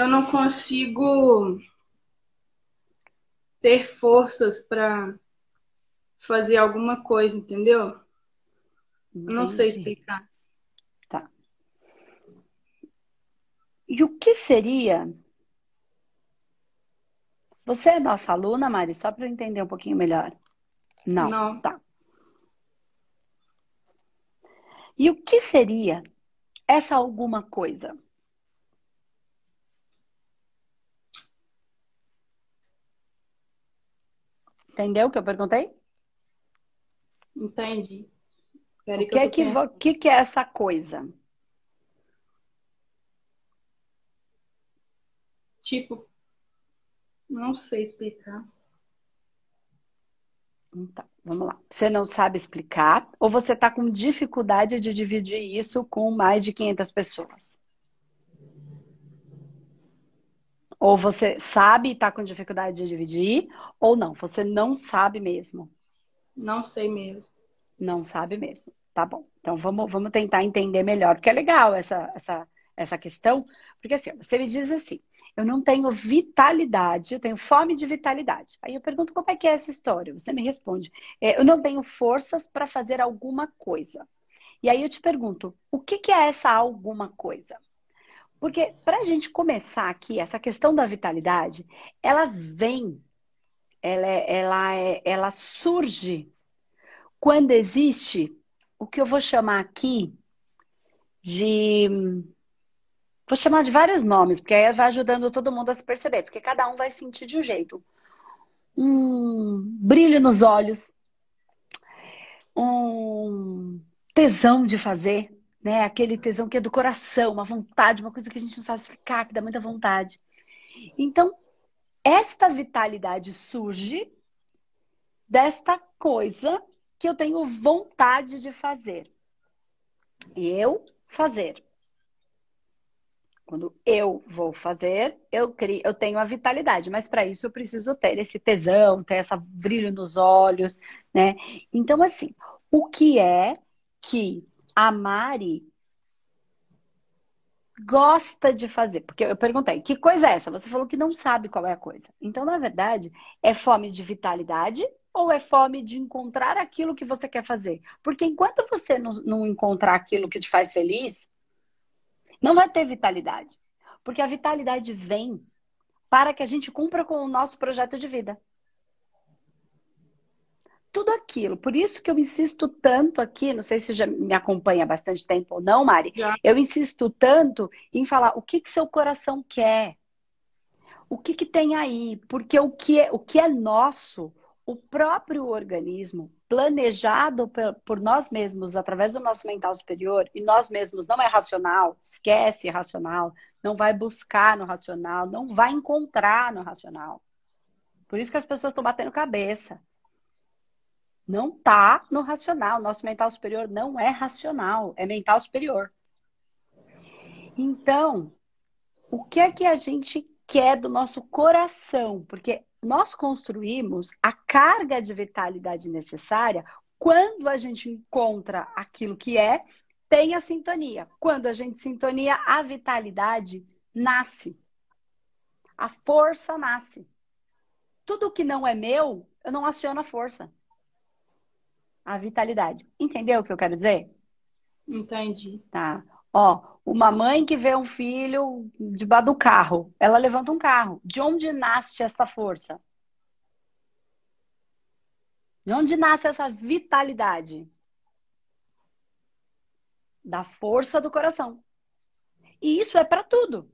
eu não consigo ter forças para fazer alguma coisa, entendeu? Entendi. Não sei explicar. Tá. E o que seria? Você é nossa aluna, Mari? Só para eu entender um pouquinho melhor. Não. Não. Tá. E o que seria essa alguma coisa? Entendeu o que eu perguntei? Entendi. O Peraí que é tô que, pensando. vo- que que é essa coisa? Tipo, não sei explicar. Então, vamos lá. Você não sabe explicar ou você está com dificuldade de dividir isso com mais de 500 pessoas? Ou você sabe e está com dificuldade de dividir, ou não, você não sabe mesmo. Não sei mesmo. Não sabe mesmo. Tá bom. Então vamos, vamos tentar entender melhor, porque é legal essa, essa, essa questão. Porque assim, você me diz assim: eu não tenho vitalidade, eu tenho fome de vitalidade. Aí eu pergunto como é que é essa história. Você me responde: é, eu não tenho forças para fazer alguma coisa. E aí eu te pergunto: o que, que é essa alguma coisa? Porque para a gente começar aqui, essa questão da vitalidade, ela vem, ela, é- ela, é- ela surge quando existe o que eu vou chamar aqui de. Vou chamar de vários nomes, porque aí vai ajudando todo mundo a se perceber, porque cada um vai sentir de um jeito. Um brilho nos olhos, um tesão de fazer, né? Aquele tesão que é do coração, uma vontade, uma coisa que a gente não sabe explicar, que dá muita vontade. Então, esta vitalidade surge desta coisa que eu tenho vontade de fazer. Eu fazer. Quando eu vou fazer, eu crio, eu tenho a vitalidade, mas para isso eu preciso ter esse tesão, ter esse brilho nos olhos, né? Então, assim, o que é que a Mari gosta de fazer? Porque eu perguntei, que coisa é essa? Você falou que não sabe qual é a coisa. Então, na verdade, é fome de vitalidade ou é fome de encontrar aquilo que você quer fazer? Porque enquanto você não, encontrar aquilo que te faz feliz, não vai ter vitalidade. Porque a vitalidade vem para que a gente cumpra com o nosso projeto de vida. Tudo aquilo. Por isso que eu insisto tanto aqui, não sei se já me acompanha há bastante tempo ou não, Mari. Já. Eu insisto tanto em falar o que, que seu coração quer. O que, que tem aí? Porque o que é, o que é nosso, o próprio organismo, planejado por, por nós mesmos, através do nosso mental superior, e nós mesmos não é racional, esquece racional, não vai buscar no racional, não vai encontrar no racional. Por isso que as pessoas estão batendo cabeça. Não tá no racional. Nosso mental superior não é racional, é mental superior. Então, o que é que a gente quer do nosso coração? Porque nós construímos a carga de vitalidade necessária quando a gente encontra aquilo que é, tem a sintonia. Quando a gente sintonia, a vitalidade nasce. A força nasce. Tudo que não é meu, eu não aciono a força. A vitalidade. Entendeu o que eu quero dizer? Entendi. Tá. Ó, uma mãe que vê um filho debaixo do carro, ela levanta um carro. De onde nasce essa força? De onde nasce essa vitalidade? Da força do coração. E isso é para tudo.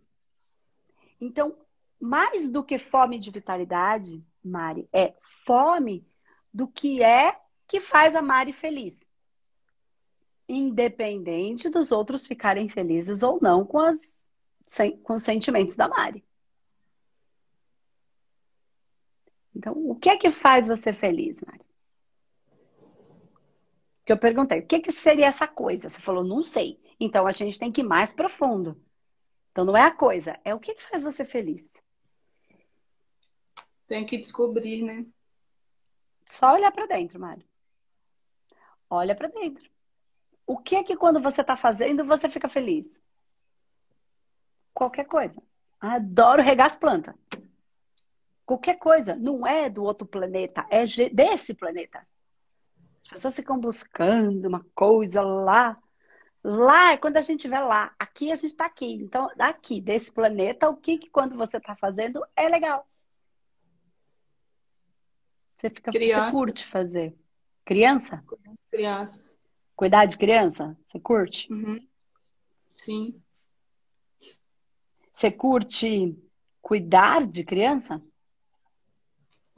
Então, mais do que fome de vitalidade, Mari, é fome do que é que faz a Mari feliz. Independente dos outros ficarem felizes ou não com, as, com os sentimentos da Mari. Então, o que é que faz você feliz, Mari? Que eu perguntei, o que, que seria essa coisa? Você falou, não sei. Então a gente tem que ir mais profundo. Então não é a coisa, é o que, que faz você feliz. Tem que descobrir, né? Só olhar para dentro, Mari. Olha para dentro. O que é que quando você está fazendo você fica feliz? Qualquer coisa. Adoro regar as plantas. Qualquer coisa, não é do outro planeta, é desse planeta. As pessoas ficam buscando uma coisa lá. Lá é quando a gente vai lá. Aqui a gente está aqui. Então, aqui, desse planeta, o que, que quando você está fazendo é legal. Você, fica, você curte fazer. Criança? Crianças. Cuidar de criança? Você curte? Uhum. Sim. Você curte cuidar de criança?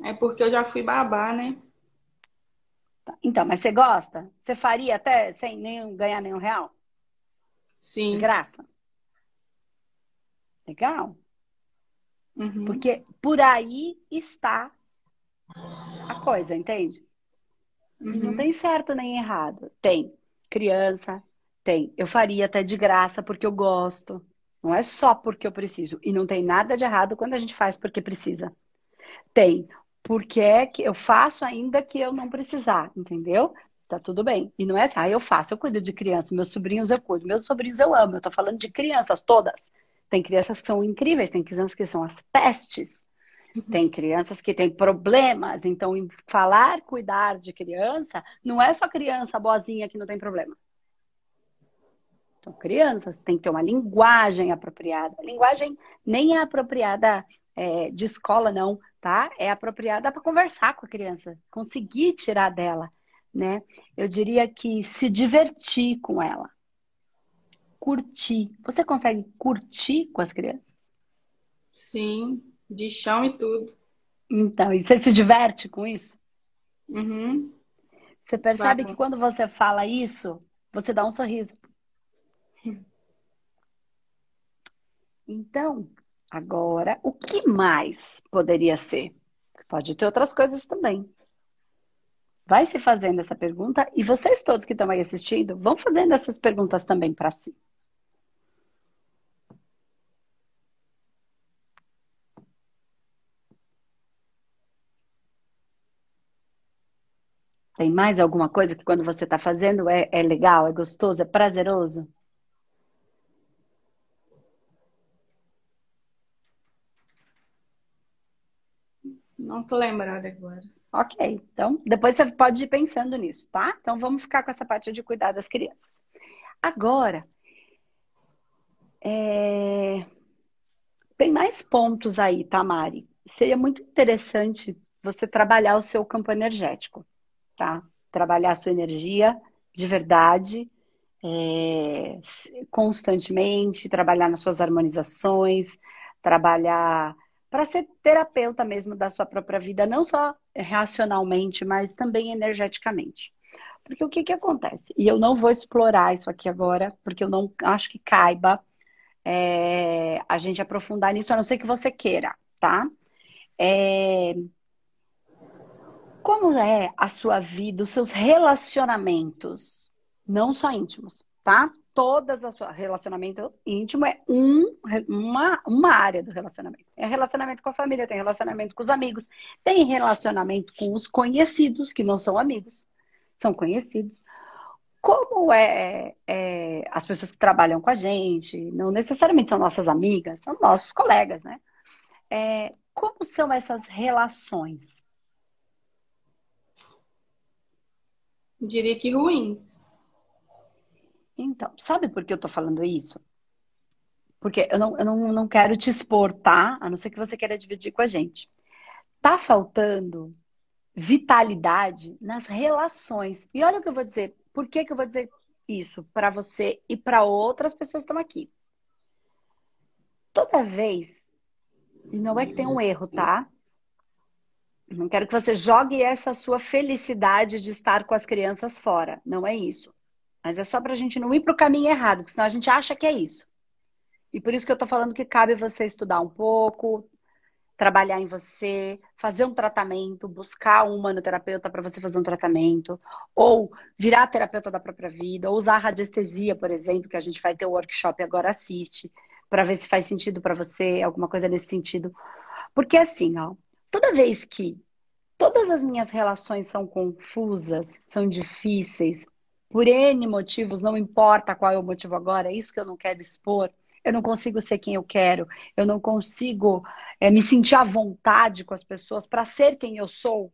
É porque eu já fui babá, né? Então, mas você gosta? Você faria até sem nenhum, ganhar nenhum real? Sim. De graça? Legal. Uhum. Porque por aí está a coisa, entende? Uhum. Não tem certo nem errado. Tem criança, tem. Eu faria até de graça porque eu gosto. Não é só porque eu preciso. E não tem nada de errado quando a gente faz porque precisa. Tem porque é que eu faço ainda que eu não precisar, entendeu? Tá tudo bem. E não é assim, ah, eu faço, eu cuido de crianças, meus sobrinhos eu cuido, meus sobrinhos eu amo. Eu tô falando de crianças todas. Tem crianças que são incríveis, tem crianças que são as pestes. Uhum. Tem crianças que têm problemas, então falar, cuidar de criança, não é só criança boazinha que não tem problema. São crianças, tem que ter uma linguagem apropriada. A linguagem nem é apropriada é, de escola, não, tá? É apropriada para conversar com a criança, conseguir tirar dela, né? Eu diria que se divertir com ela. Curtir. Você consegue curtir com as crianças? Sim, de chão e tudo. Então, e você se diverte com isso? Uhum. Você percebe que quando você fala isso, você dá um sorriso. Então, Agora, o que mais poderia ser? Pode ter outras coisas também. Vai se fazendo essa pergunta e vocês todos que estão aí assistindo vão fazendo essas perguntas também para si. Tem mais alguma coisa que quando você está fazendo é, é legal, é gostoso, é prazeroso? Não tô lembrada agora. Ok, então depois você pode ir pensando nisso, tá? Então vamos ficar com essa parte de cuidar das crianças. Agora, é... tem mais pontos aí, tá, Mari? Seria muito interessante você trabalhar o seu campo energético, tá? Trabalhar a sua energia de verdade, é... constantemente, trabalhar nas suas harmonizações, trabalhar para ser terapeuta mesmo da sua própria vida, não só racionalmente, mas também energeticamente. Porque o que, que acontece? E eu não vou explorar isso aqui agora, porque eu não acho que caiba é, a gente aprofundar nisso, a não ser que você queira, tá? É, como é a sua vida, os seus relacionamentos, não só íntimos, tá? todas as suas relacionamento íntimo é um, uma, uma área do relacionamento. É relacionamento com a família, tem relacionamento com os amigos, tem relacionamento com os conhecidos, que não são amigos, são conhecidos. Como é, é as pessoas que trabalham com a gente, não necessariamente são nossas amigas, são nossos colegas, né? É, como são essas relações? Diria que ruins. Então, sabe por que eu tô falando isso? Porque eu não, eu não, não quero te expor, tá? A não ser que você queira dividir com a gente. Tá faltando vitalidade nas relações. E olha o que eu vou dizer. Por que, que eu vou dizer isso para você e para outras pessoas que estão aqui? Toda vez, e não é que tem um erro, tá? Não quero que você jogue essa sua felicidade de estar com as crianças fora. Não é isso. Mas é só para a gente não ir para o caminho errado, porque senão a gente acha que é isso. E por isso que eu estou falando que cabe você estudar um pouco, trabalhar em você, fazer um tratamento, buscar um humanoterapeuta para você fazer um tratamento, ou virar terapeuta da própria vida, ou usar radiestesia, por exemplo, que a gente vai ter o workshop agora assiste, para ver se faz sentido para você, alguma coisa nesse sentido. Porque assim, ó, toda vez que todas as minhas relações são confusas, são difíceis, por N motivos, não importa qual é o motivo agora, é isso que eu não quero expor. eu não consigo ser quem eu quero, eu não consigo é, me sentir à vontade com as pessoas para ser quem eu sou,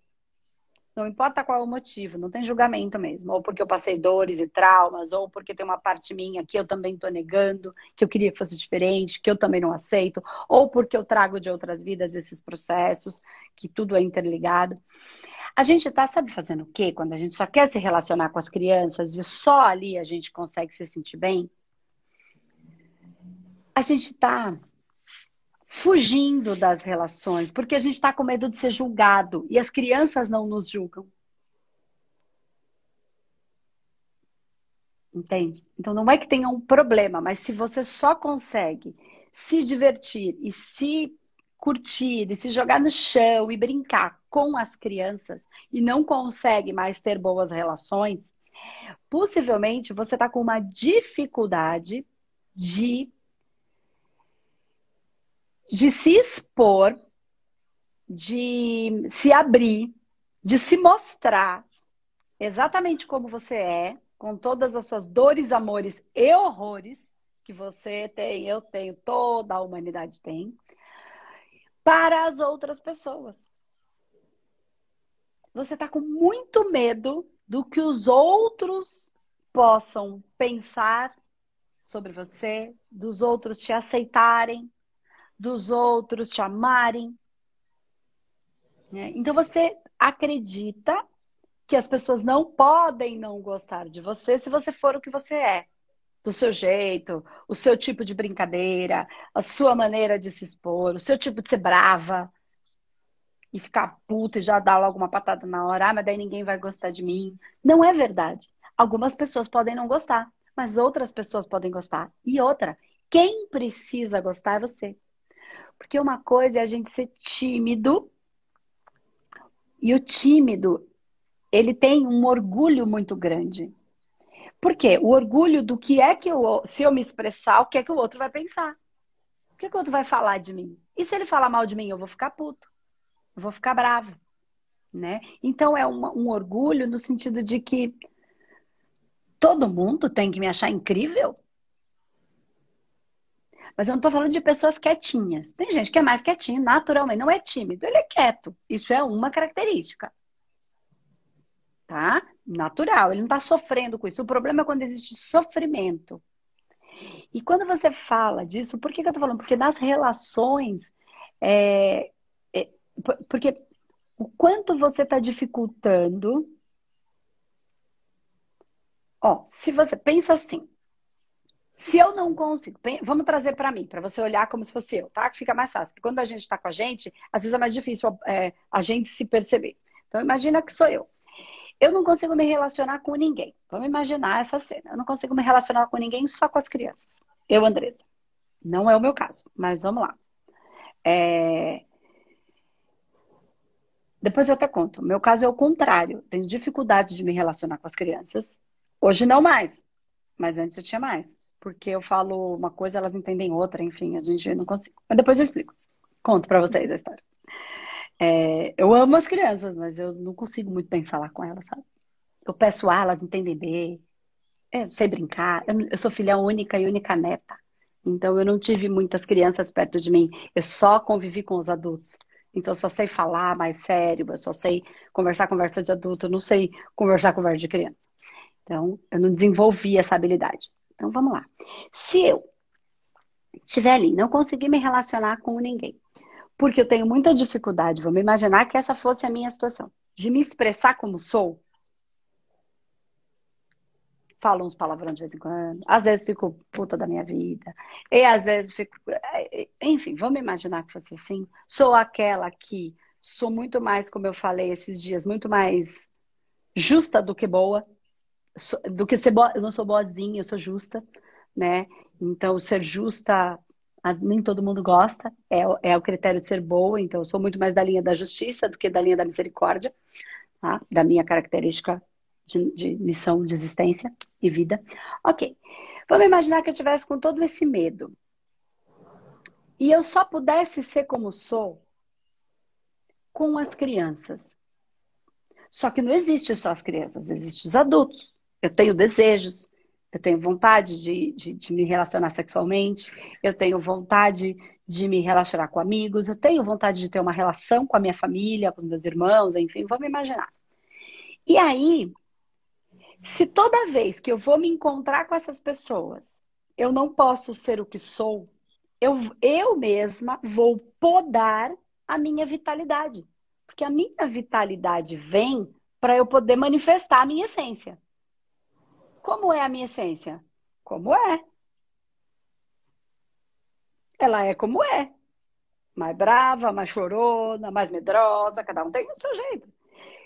não importa qual é o motivo, não tem julgamento mesmo. Ou porque eu passei dores e traumas, ou porque tem uma parte minha que eu também estou negando, que eu queria que fosse diferente, que eu também não aceito, ou porque eu trago de outras vidas esses processos, que tudo é interligado. A gente está, sabe, fazendo o quê? Quando a gente só quer se relacionar com as crianças e só ali a gente consegue se sentir bem? A gente está fugindo das relações, porque a gente está com medo de ser julgado e as crianças não nos julgam. Entende? Então não é que tenha um problema, mas se você só consegue se divertir e se curtir e se jogar no chão e brincar com as crianças e não consegue mais ter boas relações, possivelmente você está com uma dificuldade de de se expor, de se abrir, de se mostrar exatamente como você é, com todas as suas dores, amores e horrores que você tem, eu tenho, toda a humanidade tem, para as outras pessoas. Você está com muito medo do que os outros possam pensar sobre você, dos outros te aceitarem, dos outros te amarem. Né? Então você acredita que as pessoas não podem não gostar de você se você for o que você é. Do seu jeito, o seu tipo de brincadeira, a sua maneira de se expor, o seu tipo de ser brava e ficar puta e já dar logo uma patada na hora, ah, mas daí ninguém vai gostar de mim. Não é verdade. Algumas pessoas podem não gostar, mas outras pessoas podem gostar. E outra, quem precisa gostar é você. Porque uma coisa é a gente ser tímido, e o tímido, ele tem um orgulho muito grande. Por quê? O orgulho do que é que eu, se eu me expressar, o que é que o outro vai pensar? O que, é que o outro vai falar de mim? E se ele falar mal de mim, eu vou ficar puto, eu vou ficar bravo, né? Então é uma, um orgulho no sentido de que todo mundo tem que me achar incrível. Mas eu não estou falando de pessoas quietinhas. Tem gente que é mais quietinho, naturalmente, não é tímido, ele é quieto. Isso é uma característica. Tá? Natural, ele não está sofrendo com isso. O problema é quando existe sofrimento. E quando você fala disso, por que, que eu estou falando? Porque nas relações, é, é, porque o quanto você está dificultando. Ó, se você pensa assim, se eu não consigo, vamos trazer para mim, para você olhar como se fosse eu, tá? Que fica mais fácil. Porque quando a gente está com a gente, às vezes é mais difícil é, a gente se perceber. Então, imagina que sou eu. Eu não consigo me relacionar com ninguém. Vamos imaginar essa cena. Eu não consigo me relacionar com ninguém, só com as crianças. Eu, Andresa. Não é o meu caso, mas vamos lá. É... Depois eu até conto. Meu caso é o contrário. Tenho dificuldade de me relacionar com as crianças. Hoje não mais, mas antes eu tinha mais porque eu falo uma coisa, elas entendem outra, enfim, a gente não consegue. Mas depois eu explico. Conto para vocês a história. É, eu amo as crianças, mas eu não consigo muito bem falar com elas, sabe? Eu peço a elas entendem bem. É, eu sei brincar. Eu, eu sou filha única e única neta. Então eu não tive muitas crianças perto de mim. Eu só convivi com os adultos. Então eu só sei falar mais sério, eu só sei conversar conversa de adulto, eu não sei conversar conversa de criança. Então eu não desenvolvi essa habilidade. Então vamos lá. Se eu estiver ali, não conseguir me relacionar com ninguém, porque eu tenho muita dificuldade, vamos imaginar que essa fosse a minha situação, de me expressar como sou. Falo uns palavrões de vez em quando, às vezes fico puta da minha vida, e às vezes fico. Enfim, vamos imaginar que fosse assim. Sou aquela que sou muito mais, como eu falei esses dias, muito mais justa do que boa do que ser boa, eu não sou boazinha, eu sou justa, né? Então, ser justa, nem todo mundo gosta, é, é o critério de ser boa, então eu sou muito mais da linha da justiça do que da linha da misericórdia, tá? da minha característica de, de missão, de existência e vida. Ok, vamos imaginar que eu tivesse com todo esse medo e eu só pudesse ser como sou com as crianças. Só que não existe só as crianças, existem os adultos. Eu tenho desejos, Eu tenho vontade de, de, de, me relacionar sexualmente, eu tenho vontade de me relacionar com amigos, eu tenho vontade de ter uma relação com a minha família, com meus irmãos, enfim, vamos imaginar. E aí, se toda vez que eu vou me encontrar com essas pessoas, eu não posso ser o que sou, eu, eu mesma vou podar a minha vitalidade. Porque a minha vitalidade vem para eu poder manifestar a minha essência. Como é a minha essência? Como é. Ela é como é. Mais brava, mais chorona, mais medrosa, cada um tem o seu jeito.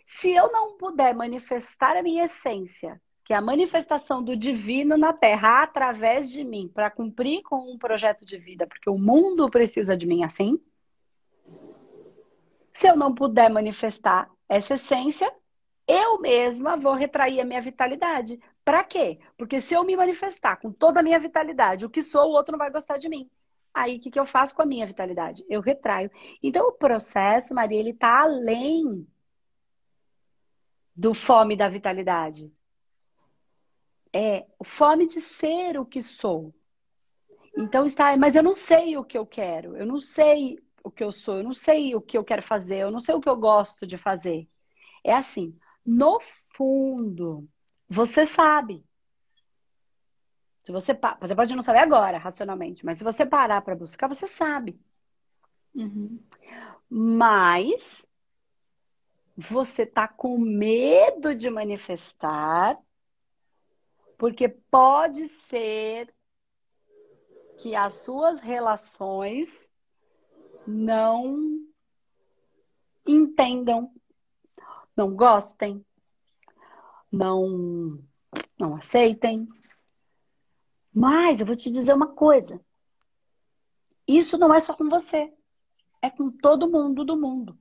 Se eu não puder manifestar a minha essência, que é a manifestação do divino na Terra através de mim, para cumprir com um projeto de vida, porque o mundo precisa de mim assim. Se eu não puder manifestar essa essência, eu mesma vou retrair a minha vitalidade. Para quê? Porque se eu me manifestar com toda a minha vitalidade, o que sou, o outro não vai gostar de mim. Aí, o que, que eu faço com a minha vitalidade? Eu retraio. Então, o processo, Maria, ele está além do fome da vitalidade. É fome de ser o que sou. Então, está, mas eu não sei o que eu quero, eu não sei o que eu sou, eu não sei o que eu quero fazer, eu não sei o que eu gosto de fazer. É assim, no fundo, você sabe. Se você, você pode não saber agora, racionalmente, mas se você parar para buscar, você sabe. Uhum. Mas você tá com medo de manifestar, porque pode ser que as suas relações não entendam, não gostem, não, não aceitem. Mas eu vou te dizer uma coisa. Isso não é só com você. É com todo mundo do mundo.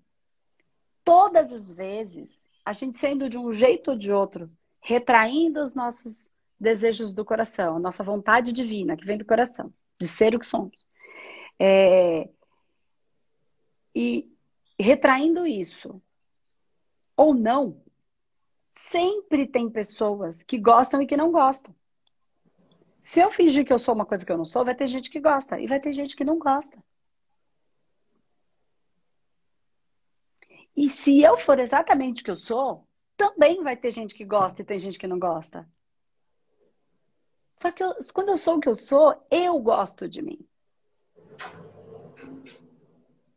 Todas as vezes, a gente sendo de um jeito ou de outro, retraindo os nossos desejos do coração, a nossa vontade divina que vem do coração, de ser o que somos. É... E retraindo isso, ou não, sempre tem pessoas que gostam e que não gostam. Se eu fingir que eu sou uma coisa que eu não sou, vai ter gente que gosta e vai ter gente que não gosta. E se eu for exatamente o que eu sou, também vai ter gente que gosta e tem gente que não gosta. Só que eu, quando eu sou o que eu sou, eu gosto de mim.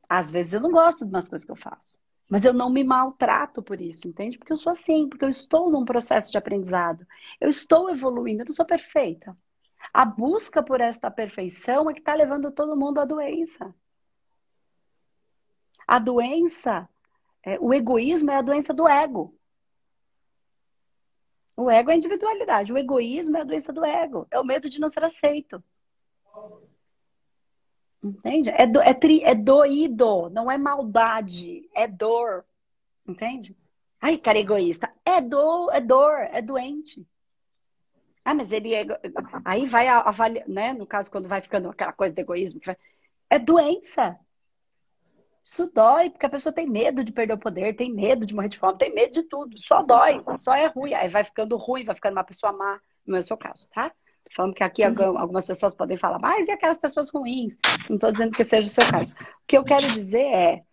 Às vezes eu não gosto de umas coisas que eu faço. Mas eu não me maltrato por isso, entende? Porque eu sou assim, porque eu estou num processo de aprendizado. Eu estou evoluindo, eu não sou perfeita. A busca por esta perfeição é que está levando todo mundo à doença. A doença, é, o egoísmo é a doença do ego. O ego é a individualidade, o egoísmo é a doença do ego, é o medo de não ser aceito. Entende? É, do, é, tri, é doído, não é maldade, é dor. Entende? Ai, cara egoísta. É dor, é dor, é doente. Ah, mas ele é. Aí vai avaliar, né? No caso, quando vai ficando aquela coisa de egoísmo, vai... é doença. Isso dói, porque a pessoa tem medo de perder o poder, tem medo de morrer de fome, tem medo de tudo. Só dói, só é ruim. Aí vai ficando ruim, vai ficando uma pessoa má. Não é o seu caso, tá? Falando que aqui uhum. algumas pessoas podem falar, mas e aquelas pessoas ruins? Não estou dizendo que seja o seu caso. O que eu quero dizer é,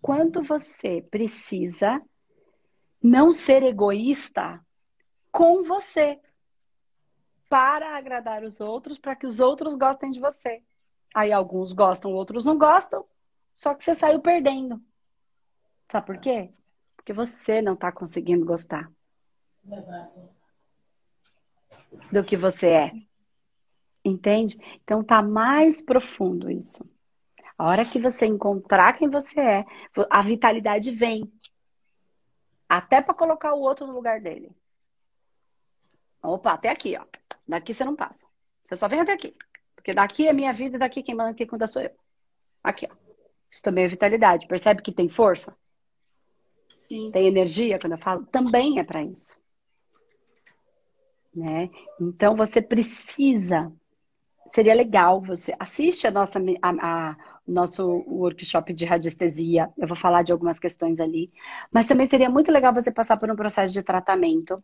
quando você precisa não ser egoísta com você para agradar os outros, para que os outros gostem de você. Aí alguns gostam, outros não gostam, só que você saiu perdendo. Sabe por quê? Porque você não está conseguindo gostar. Verdade do que você é. Entende? Então tá mais profundo isso. A hora que você encontrar quem você é, a vitalidade vem. Até para colocar o outro no lugar dele. Opa, até aqui, ó. Daqui você não passa. Você só vem até aqui. Porque daqui é minha vida, daqui quem manda, quem cuida sou eu. Aqui, ó. Isso também é vitalidade. Percebe que tem força? Sim. Tem energia quando eu falo? Também é para isso né? Então você precisa, seria legal você assiste a nossa a, a, nosso workshop de radiestesia. Eu vou falar de algumas questões ali, mas também seria muito legal você passar por um processo de tratamento.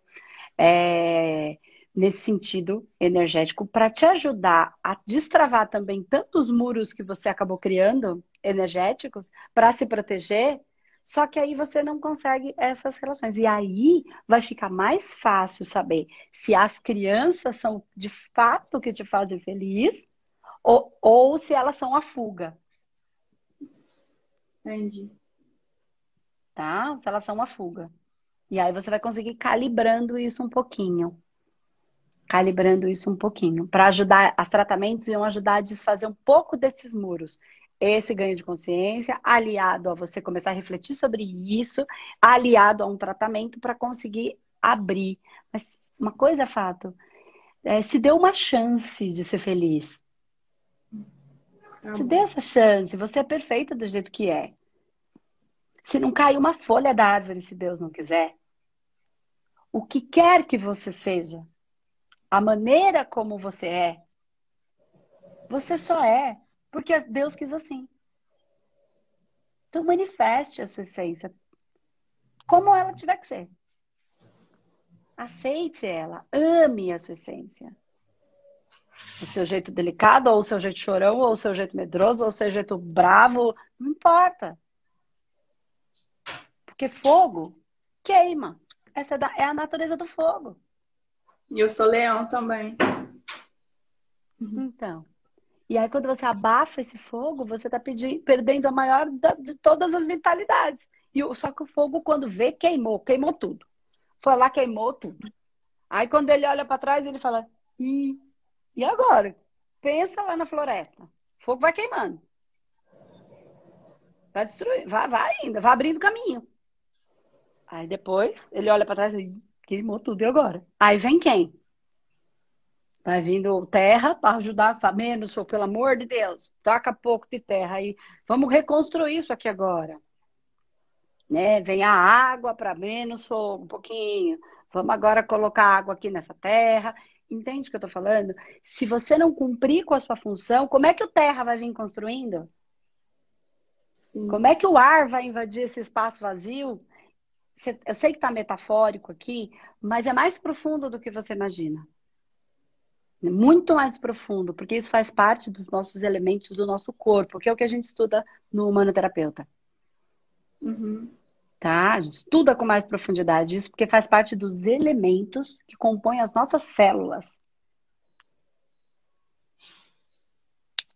É, nesse sentido energético para te ajudar a destravar também tantos muros que você acabou criando energéticos para se proteger. Só que aí você não consegue essas relações. E aí vai ficar mais fácil saber se as crianças são de fato que te fazem feliz ou, ou se elas são a fuga. Entendi. Tá? Se elas são a fuga. E aí você vai conseguir calibrando isso um pouquinho. Calibrando isso um pouquinho. Para ajudar, as tratamentos iam ajudar a desfazer um pouco desses muros. Esse ganho de consciência, aliado a você começar a refletir sobre isso, aliado a um tratamento para conseguir abrir. Mas uma coisa é fato: é, se deu uma chance de ser feliz. Tá se dê essa chance, você é perfeita do jeito que é. Se não cai uma folha da árvore, se Deus não quiser, o que quer que você seja, a maneira como você é, você só é porque Deus quis assim. Então manifeste a sua essência como ela tiver que ser. Aceite ela, ame a sua essência. O seu jeito delicado, ou o seu jeito chorão, ou o seu jeito medroso, ou o seu jeito bravo, não importa. Porque fogo queima. Essa é, é a natureza do fogo. E eu sou leão também. Então. E aí, quando você abafa esse fogo, você está perdendo a maior da, de todas as vitalidades. E, só que o fogo, quando vê, queimou, queimou tudo. Foi lá, queimou tudo. Aí, quando ele olha para trás, ele fala: e, e agora? Pensa lá na floresta. O fogo vai queimando. Vai destruir, vai, vai ainda, vai abrindo caminho. Aí depois ele olha para trás e queimou tudo, e agora? Aí vem quem? Vai vindo terra para ajudar, fala, menos, pelo amor de Deus, toca pouco de terra aí. Vamos reconstruir isso aqui agora. Né? Vem a água para menos fogo, um pouquinho. Vamos agora colocar água aqui nessa terra. Entende o que eu estou falando? Se você não cumprir com a sua função, como é que o terra vai vir construindo? Sim. Como é que o ar vai invadir esse espaço vazio? eu sei que está metafórico aqui, mas é mais profundo do que você imagina. Muito mais profundo, porque isso faz parte dos nossos elementos do nosso corpo, que é o que a gente estuda no humanoterapeuta. Uhum. Tá? A gente estuda com mais profundidade isso, porque faz parte dos elementos que compõem as nossas células.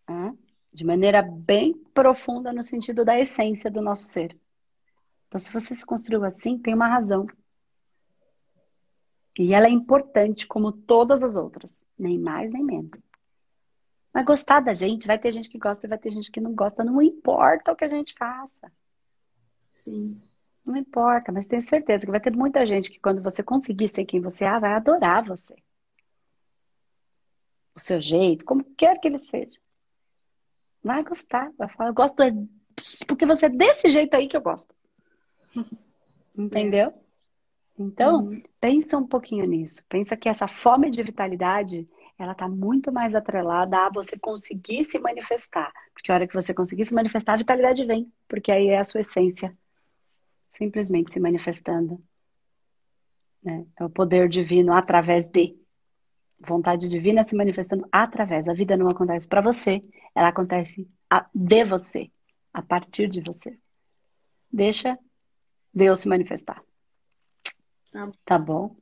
É? De maneira bem profunda no sentido da essência do nosso ser. Então, se você se construiu assim, tem uma razão. E ela é importante como todas as outras, nem mais nem menos. Mas gostar da gente, vai ter gente que gosta e vai ter gente que não gosta, não importa o que a gente faça. Sim. Não importa, mas tenho certeza que vai ter muita gente que quando você conseguir ser quem você é, vai adorar você. O seu jeito, como quer que ele seja. Vai gostar, vai falar, eu gosto porque você é desse jeito aí que eu gosto. Entendeu? Então, uhum. pensa um pouquinho nisso. Pensa que essa fome de vitalidade, ela está muito mais atrelada a você conseguir se manifestar. Porque a hora que você conseguir se manifestar, a vitalidade vem. Porque aí é a sua essência. Simplesmente se manifestando. Né? É o poder divino através de. Vontade divina se manifestando através. A vida não acontece para você, ela acontece de você, a partir de você. Deixa Deus se manifestar. Tá, tá bom?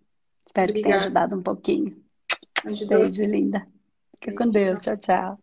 Espero Obrigada. que tenha ajudado um pouquinho. Ajudou. Beijo, linda. Fica com Deus. Tchau, tchau.